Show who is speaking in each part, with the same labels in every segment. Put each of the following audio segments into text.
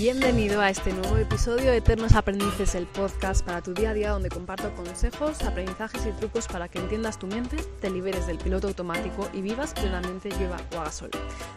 Speaker 1: Bienvenido a este nuevo episodio de Eternos Aprendices, el podcast para tu día a día donde comparto consejos, aprendizajes y trucos para que entiendas tu mente, te liberes del piloto automático y vivas plenamente llueva o haga sol.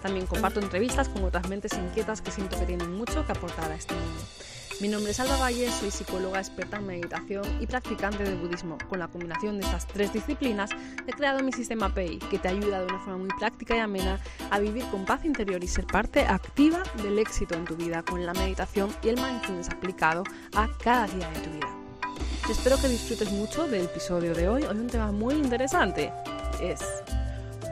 Speaker 1: También comparto entrevistas con otras mentes inquietas que siento que tienen mucho que aportar a este mundo. Mi nombre es Alba Valle, soy psicóloga experta en meditación y practicante de budismo. Con la combinación de estas tres disciplinas he creado mi sistema PEI, que te ayuda de una forma muy práctica y amena a vivir con paz interior y ser parte activa del éxito en tu vida con la meditación y el mindfulness aplicado a cada día de tu vida. Espero que disfrutes mucho del episodio de hoy. Hoy un tema muy interesante es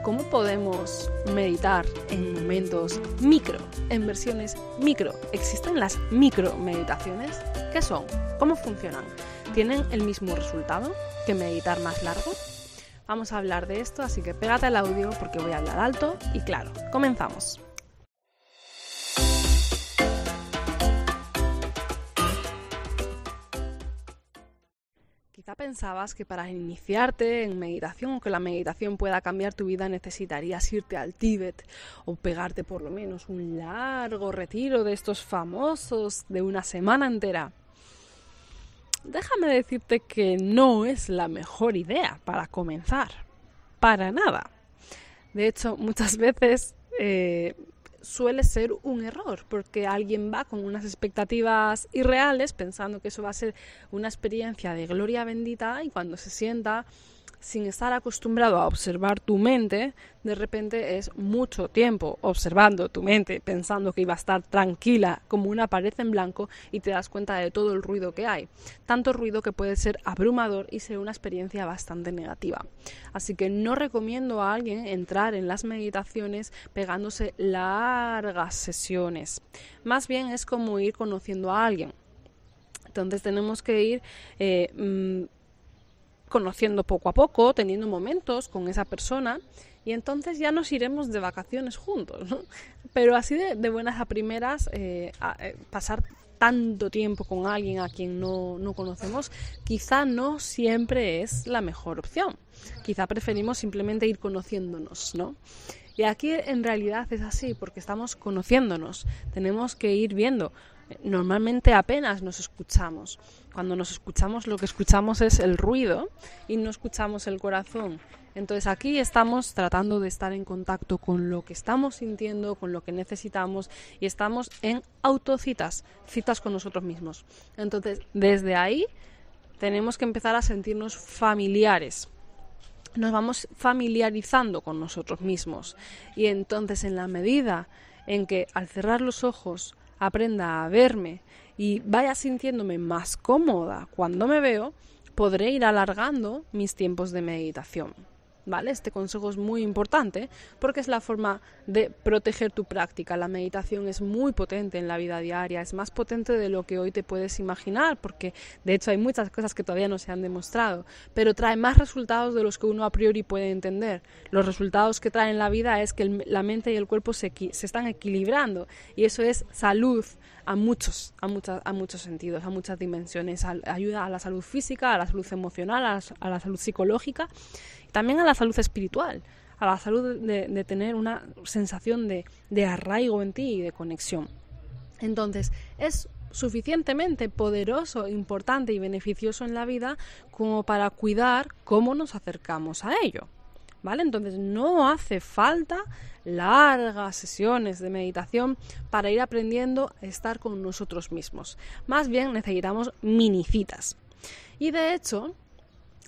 Speaker 1: cómo podemos meditar en momentos micro, en versiones micro. ¿Existen las micro meditaciones? ¿Qué son? ¿Cómo funcionan? ¿Tienen el mismo resultado que meditar más largo? Vamos a hablar de esto, así que pégate al audio porque voy a hablar alto y claro. Comenzamos. Pensabas que para iniciarte en meditación o que la meditación pueda cambiar tu vida necesitarías irte al Tíbet o pegarte por lo menos un largo retiro de estos famosos de una semana entera. Déjame decirte que no es la mejor idea para comenzar. Para nada. De hecho, muchas veces eh, suele ser un error, porque alguien va con unas expectativas irreales pensando que eso va a ser una experiencia de gloria bendita y cuando se sienta sin estar acostumbrado a observar tu mente, de repente es mucho tiempo observando tu mente, pensando que iba a estar tranquila como una pared en blanco y te das cuenta de todo el ruido que hay. Tanto ruido que puede ser abrumador y ser una experiencia bastante negativa. Así que no recomiendo a alguien entrar en las meditaciones pegándose largas sesiones. Más bien es como ir conociendo a alguien. Entonces tenemos que ir eh, mm, conociendo poco a poco, teniendo momentos con esa persona y entonces ya nos iremos de vacaciones juntos. Pero así de, buenas a primeras, eh, eh, pasar tanto tiempo con alguien a quien no, no, conocemos, quizá no siempre es la mejor opción. Quizá preferimos simplemente ir conociéndonos, ¿no? Y aquí en realidad es así, porque estamos conociéndonos, tenemos que ir viendo. Normalmente apenas nos escuchamos. Cuando nos escuchamos lo que escuchamos es el ruido y no escuchamos el corazón. Entonces aquí estamos tratando de estar en contacto con lo que estamos sintiendo, con lo que necesitamos y estamos en autocitas, citas con nosotros mismos. Entonces desde ahí tenemos que empezar a sentirnos familiares nos vamos familiarizando con nosotros mismos. Y entonces en la medida en que al cerrar los ojos aprenda a verme y vaya sintiéndome más cómoda cuando me veo, podré ir alargando mis tiempos de meditación. ¿Vale? Este consejo es muy importante porque es la forma de proteger tu práctica. La meditación es muy potente en la vida diaria, es más potente de lo que hoy te puedes imaginar, porque de hecho hay muchas cosas que todavía no se han demostrado, pero trae más resultados de los que uno a priori puede entender. Los resultados que trae en la vida es que la mente y el cuerpo se, se están equilibrando y eso es salud a muchos, a, muchas, a muchos sentidos, a muchas dimensiones. ayuda a la salud física, a la salud emocional, a la salud psicológica también a la salud espiritual, a la salud de, tener una sensación de, de arraigo en ti y de conexión. Entonces, es suficientemente poderoso, importante y beneficioso en la vida como para cuidar cómo nos acercamos a ello. ¿Vale? Entonces no hace falta largas sesiones de meditación para ir aprendiendo a estar con nosotros mismos. Más bien necesitamos minicitas. Y de hecho,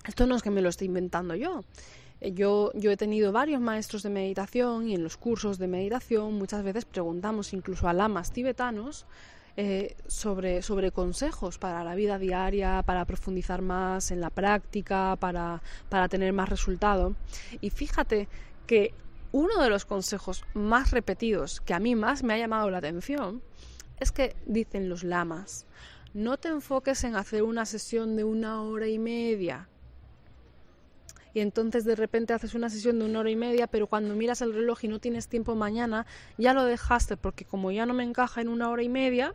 Speaker 1: esto no es que me lo esté inventando yo. Eh, yo, yo he tenido varios maestros de meditación y en los cursos de meditación muchas veces preguntamos incluso a lamas tibetanos eh, sobre, sobre consejos para la vida diaria, para profundizar más en la práctica, para, para tener más resultado. Y fíjate que uno de los consejos más repetidos que a mí más me ha llamado la atención es que dicen los lamas, no te enfoques en hacer una sesión de una hora y media, y entonces de repente haces una sesión de una hora y media, pero cuando miras el reloj y no tienes tiempo mañana, ya lo dejaste porque como ya no me encaja en una hora y media,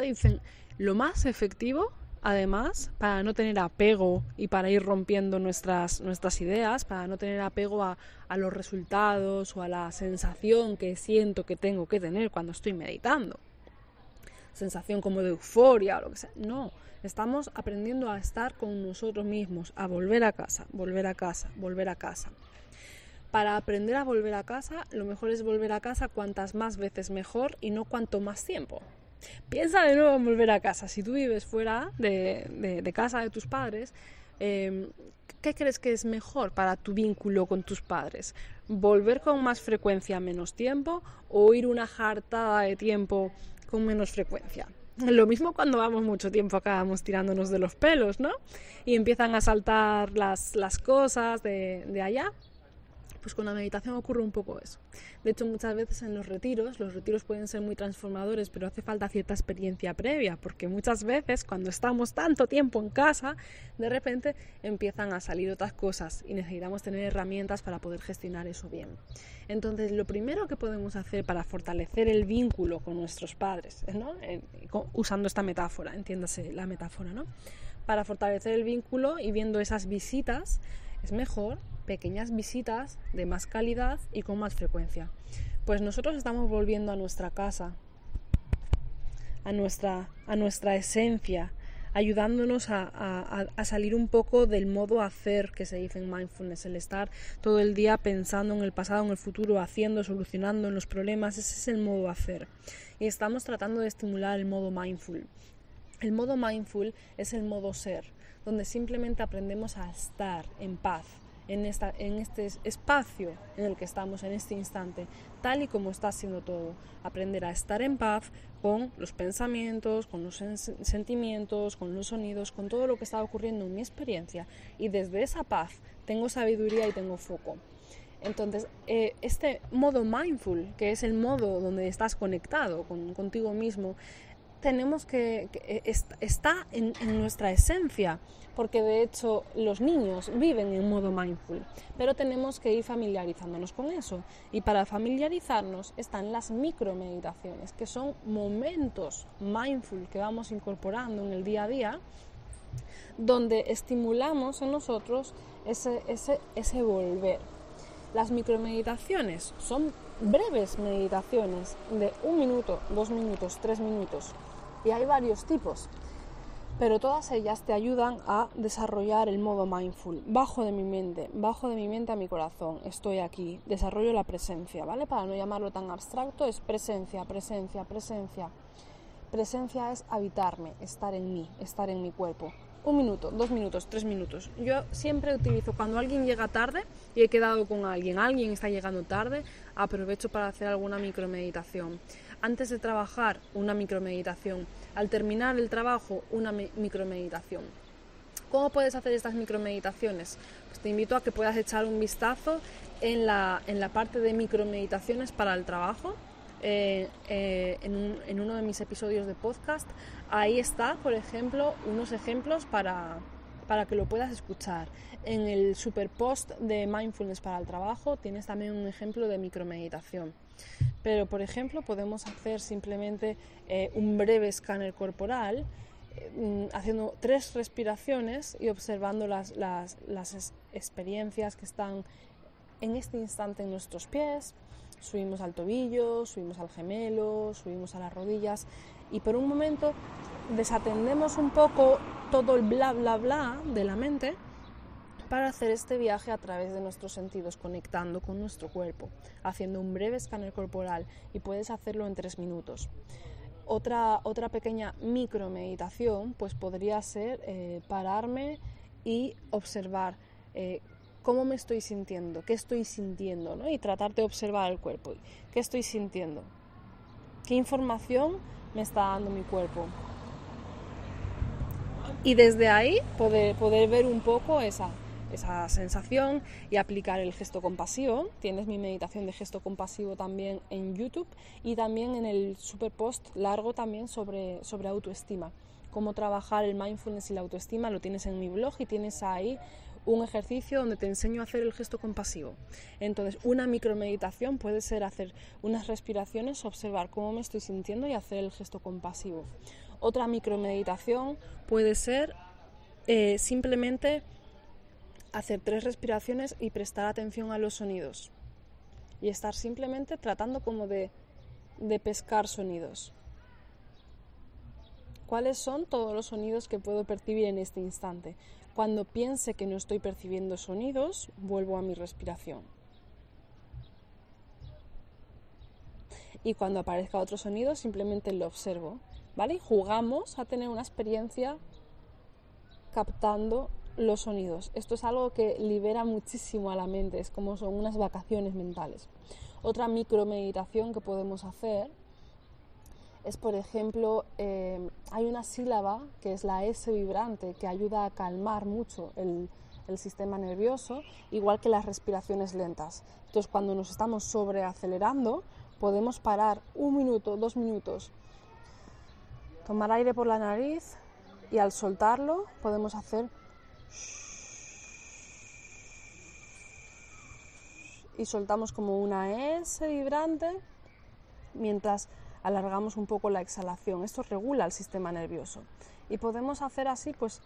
Speaker 1: dicen, lo más efectivo además, para no tener apego y para ir rompiendo nuestras, nuestras ideas, para no tener apego a, a, los resultados o a la sensación que siento que tengo que tener cuando estoy meditando. Sensación como de euforia o lo que sea. No, estamos aprendiendo a estar con nosotros mismos, a volver a casa, volver a casa, volver a casa. Para aprender a volver a casa, lo mejor es volver a casa cuantas más veces mejor y no cuanto más tiempo. Piensa de nuevo en volver a casa. Si tú vives fuera de, casa de tus padres, em, ¿qué crees que es mejor para tu vínculo con tus padres? ¿Volver con más frecuencia menos tiempo o ir una jartada de tiempo con menos frecuencia? Lo mismo cuando vamos mucho tiempo acabamos tirándonos de los pelos, ¿no? Y empiezan a saltar las, cosas de, de allá pues con la meditación ocurre un poco eso. De hecho, muchas veces en los retiros, los retiros pueden ser muy transformadores, pero hace falta cierta experiencia previa, porque muchas veces cuando estamos tanto tiempo en casa, de repente empiezan a salir otras cosas y necesitamos tener herramientas para poder gestionar eso bien. Entonces, lo primero que podemos hacer para fortalecer el vínculo con nuestros padres, ¿no? usando esta metáfora, entiéndase la metáfora, ¿no? Para fortalecer el vínculo y viendo esas visitas, es mejor pequeñas visitas de más calidad y con más frecuencia. Pues nosotros estamos volviendo a nuestra casa, a nuestra, a nuestra esencia, ayudándonos a, salir un poco del modo hacer que se dice en mindfulness, el estar todo el día pensando en el pasado, en el futuro, haciendo, solucionando en los problemas, ese es el modo hacer. Y estamos tratando de estimular el modo mindful. El modo mindful es el modo ser, donde simplemente aprendemos a estar en paz, en, esta, en este espacio en el que estamos en este instante, tal y como está siendo todo. Aprender a estar en paz con los pensamientos, con los sentimientos, con los sonidos, con todo lo que está ocurriendo en mi experiencia. Y desde esa paz tengo sabiduría y tengo foco. Entonces, eh, este modo mindful, que es el modo donde estás conectado con, contigo mismo, tenemos que, eh, está en, nuestra esencia, porque de hecho los niños viven en modo mindful, pero tenemos que ir familiarizándonos con eso. Y para familiarizarnos están las micromeditaciones, que son momentos mindful que vamos incorporando en el día a día, donde estimulamos en nosotros ese, ese, ese volver. Las micromeditaciones son breves meditaciones de un minuto, dos minutos, tres minutos, y hay varios tipos, pero todas ellas te ayudan a desarrollar el modo mindful. Bajo de mi mente, bajo de mi mente a mi corazón, estoy aquí, desarrollo la presencia, ¿vale? Para no llamarlo tan abstracto, es presencia, presencia, presencia. Presencia es habitarme, estar en mí, estar en mi cuerpo. Un minuto, dos minutos, tres minutos. Yo siempre utilizo cuando alguien llega tarde y he quedado con alguien, alguien está llegando tarde, aprovecho para hacer alguna micromeditación antes de trabajar una micromeditación, al terminar el trabajo una micromeditación. ¿Cómo puedes hacer estas micromeditaciones? Pues te invito a que puedas echar un vistazo en la, en la parte de micromeditaciones para el trabajo, eh, eh, en, en, uno de mis episodios de podcast. Ahí está, por ejemplo, unos ejemplos para, para que lo puedas escuchar. En el super post de Mindfulness para el trabajo tienes también un ejemplo de micromeditación. Pero, por ejemplo, podemos hacer simplemente eh, un breve escáner corporal, eh, haciendo tres respiraciones y observando las, las, las experiencias que están en este instante en nuestros pies. Subimos al tobillo, subimos al gemelo, subimos a las rodillas y por un momento desatendemos un poco todo el bla bla bla de la mente para hacer este viaje a través de nuestros sentidos, conectando con nuestro cuerpo, haciendo un breve escáner corporal y puedes hacerlo en tres minutos. Otra, otra pequeña micromeditación pues podría ser eh, pararme y observar eh, cómo me estoy sintiendo, qué estoy sintiendo, ¿no? y tratar de observar el cuerpo, qué estoy sintiendo, qué información me está dando mi cuerpo. Y desde ahí poder, poder ver un poco esa, esa sensación y aplicar el gesto compasivo. Tienes mi meditación de gesto compasivo también en YouTube y también en el super post largo también sobre, sobre autoestima. Cómo trabajar el mindfulness y la autoestima lo tienes en mi blog y tienes ahí un ejercicio donde te enseño a hacer el gesto compasivo. Entonces, una micromeditación puede ser hacer unas respiraciones, observar cómo me estoy sintiendo y hacer el gesto compasivo. Otra micromeditación puede ser eh, simplemente hacer tres respiraciones y prestar atención a los sonidos. Y estar simplemente tratando como de, de pescar sonidos. ¿Cuáles son todos los sonidos que puedo percibir en este instante? Cuando piense que no estoy percibiendo sonidos, vuelvo a mi respiración. Y cuando aparezca otro sonido, simplemente lo observo. ¿Vale? Jugamos a tener una experiencia captando los sonidos. Esto es algo que libera muchísimo a la mente, es como son unas vacaciones mentales. Otra micromeditación que podemos hacer es, por ejemplo, eh, hay una sílaba que es la S vibrante que ayuda a calmar mucho el, el sistema nervioso, igual que las respiraciones lentas. Entonces, cuando nos estamos sobreacelerando, podemos parar un minuto, dos minutos, tomar aire por la nariz y al soltarlo podemos hacer y soltamos como una S vibrante mientras alargamos un poco la exhalación. Esto regula el sistema nervioso. Y podemos hacer así pues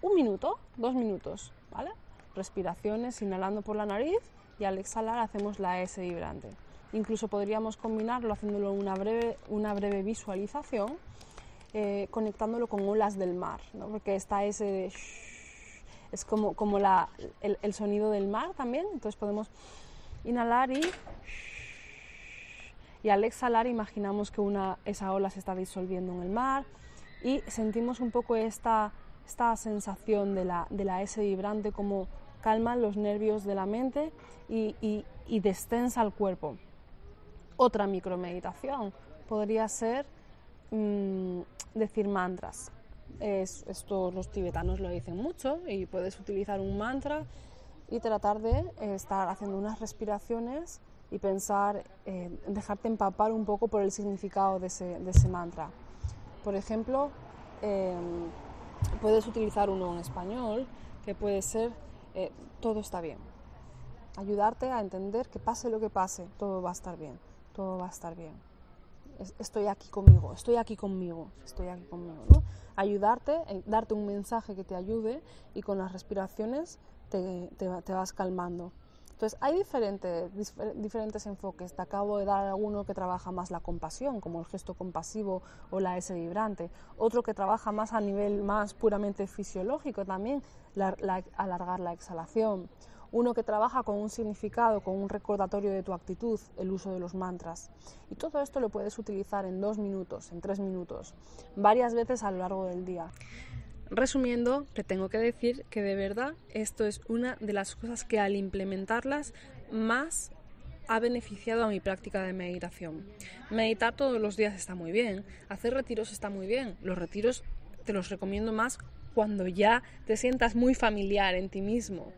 Speaker 1: un minuto, dos minutos, ¿vale? Respiraciones inhalando por la nariz y al exhalar hacemos la S vibrante. Incluso podríamos combinarlo haciéndolo una breve, una breve visualización, eh, conectándolo con olas del mar, ¿no? porque esta S de es como, como la, el, sonido del mar también. Entonces podemos inhalar y y al exhalar imaginamos que una, esa ola se está disolviendo en el mar y sentimos un poco esta, esta sensación de la, de la S vibrante como calma los nervios de la mente y, y, destensa el cuerpo. Otra micromeditación podría ser mm, decir mantras. Esto los tibetanos lo dicen mucho y puedes utilizar un mantra y tratar de estar haciendo unas respiraciones y pensar, eh, dejarte empapar un poco por el significado de ese, mantra. Por ejemplo, em, puedes utilizar uno en español que puede ser eh, todo está bien. Ayudarte a entender que pase lo que pase, todo va a estar bien, todo va a estar bien. Estoy aquí conmigo, estoy aquí conmigo, estoy aquí conmigo. ¿no? Ayudarte, eh, darte un mensaje que te ayude y con las respiraciones te, te, vas calmando. Entonces, hay diferentes, diferentes enfoques. Te acabo de dar alguno que trabaja más la compasión, como el gesto compasivo o la S vibrante. Otro que trabaja más a nivel más puramente fisiológico también, alargar la exhalación. Uno que trabaja con un significado, con un recordatorio de tu actitud, el uso de los mantras. Y todo esto lo puedes utilizar en dos minutos, en tres minutos, varias veces a lo largo del día. Resumiendo, te tengo que decir que de verdad esto es una de las cosas que al implementarlas más ha beneficiado a mi práctica de meditación. Meditar todos los días está muy bien, hacer retiros está muy bien. Los retiros te los recomiendo más cuando ya te sientas muy familiar en ti mismo,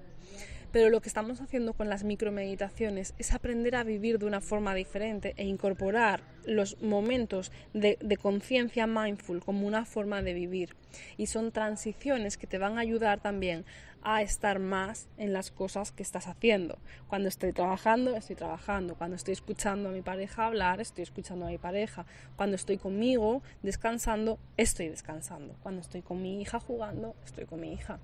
Speaker 1: pero lo que estamos haciendo con las micromeditaciones es aprender a vivir de una forma diferente e incorporar los momentos de, conciencia mindful como una forma de vivir. Y son transiciones que te van a ayudar también a estar más en las cosas que estás haciendo. Cuando estoy trabajando, estoy trabajando. Cuando estoy escuchando a mi pareja hablar, estoy escuchando a mi pareja. Cuando estoy conmigo descansando, estoy descansando. Cuando estoy con mi hija jugando, estoy con mi hija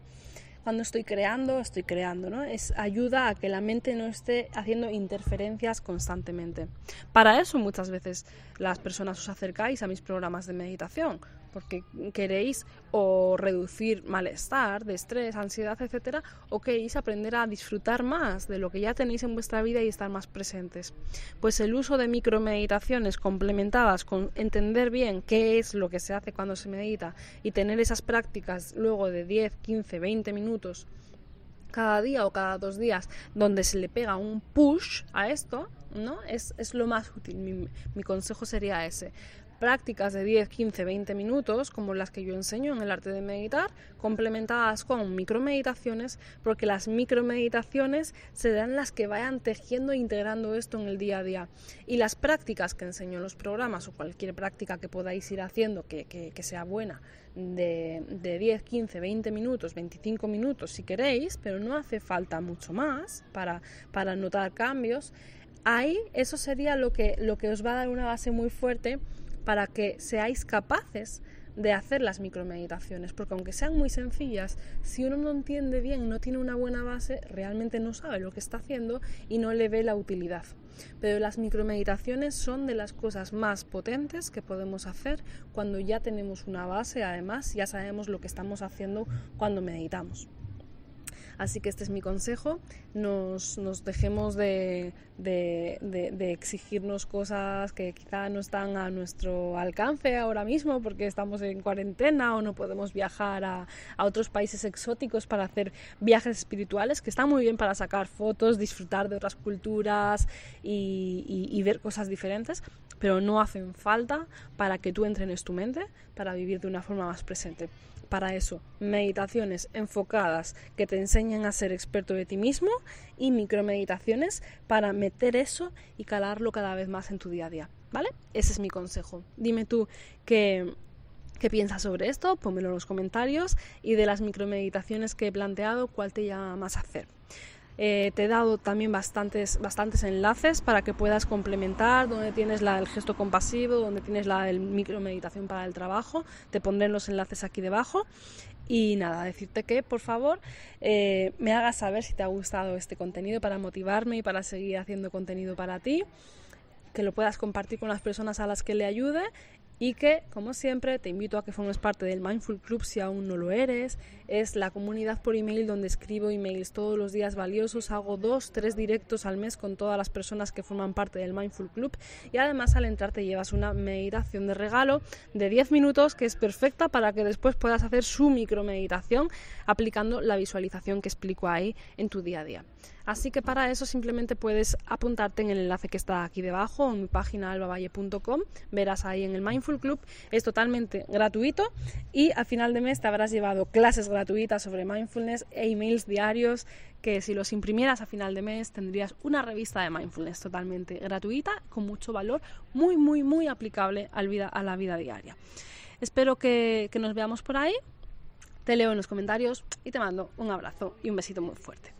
Speaker 1: cuando estoy creando, estoy creando, ¿no? Es ayuda a que la mente no esté haciendo interferencias constantemente. Para eso muchas veces las personas os acercáis a mis programas de meditación, porque queréis o reducir malestar, estrés, ansiedad, etcétera, o queréis aprender a disfrutar más de lo que ya tenéis en vuestra vida y estar más presentes. Pues el uso de micromeditaciones complementadas con entender bien qué es lo que se hace cuando se medita y tener esas prácticas luego de 10, 15, 20 minutos cada día o cada dos días donde se le pega un push a esto, ¿no? Es, es lo más útil. Mi, consejo sería ese prácticas de 10, 15, 20 minutos, como las que yo enseño en el arte de meditar, complementadas con micromeditaciones, porque las micromeditaciones serán las que vayan tejiendo e integrando esto en el día a día. Y las prácticas que enseño en los programas o cualquier práctica que podáis ir haciendo que, que, sea buena, de, de 10, 15, 20 minutos, 25 minutos si queréis, pero no hace falta mucho más para, para notar cambios. Ahí eso sería lo que, lo que os va a dar una base muy fuerte para que seáis capaces de hacer las micromeditaciones, porque aunque sean muy sencillas, si uno no entiende bien, no tiene una buena base, realmente no sabe lo que está haciendo y no le ve la utilidad. Pero las micromeditaciones son de las cosas más potentes que podemos hacer cuando ya tenemos una base, además ya sabemos lo que estamos haciendo cuando meditamos. Así que este es mi consejo, nos, dejemos de, exigirnos cosas que quizá no están a nuestro alcance ahora mismo porque estamos en cuarentena o no podemos viajar a, otros países exóticos para hacer viajes espirituales, que están muy bien para sacar fotos, disfrutar de otras culturas y ver cosas diferentes, pero no hacen falta para que tú entrenes tu mente para vivir de una forma más presente para eso, meditaciones enfocadas que te enseñen a ser experto de ti mismo y micromeditaciones para meter eso y calarlo cada vez más en tu día a día, ¿vale? Ese es mi consejo. Dime tú qué, qué piensas sobre esto, pónmelo en los comentarios y de las micromeditaciones que he planteado, cuál te llama más a hacer. Eh, te he dado también bastantes, bastantes enlaces para que puedas complementar, donde tienes la, el gesto compasivo, donde tienes la el micromeditación para el trabajo. Te pondré los enlaces aquí debajo. Y nada, decirte que por favor eh, me hagas saber si te ha gustado este contenido para motivarme y para seguir haciendo contenido para ti que lo puedas compartir con las personas a las que le ayude y que, como siempre, te invito a que formes parte del Mindful Club si aún no lo eres. Es la comunidad por email donde escribo emails todos los días valiosos. Hago dos, tres directos al mes con todas las personas que forman parte del Mindful Club. Y además, al entrar, te llevas una meditación de regalo de 10 minutos que es perfecta para que después puedas hacer su micromeditación aplicando la visualización que explico ahí en tu día a día. Así que para eso simplemente puedes apuntarte en el enlace que está aquí debajo en mi página albavalle.com. Verás ahí en el Mindful Club. Es totalmente gratuito y a final de mes te habrás llevado clases gratuitas sobre mindfulness e emails diarios que si los imprimieras a final de mes tendrías una revista de mindfulness totalmente gratuita con mucho valor, muy, muy, muy aplicable a la vida diaria. Espero que nos veamos por ahí. Te leo en los comentarios y te mando un abrazo y un besito muy fuerte.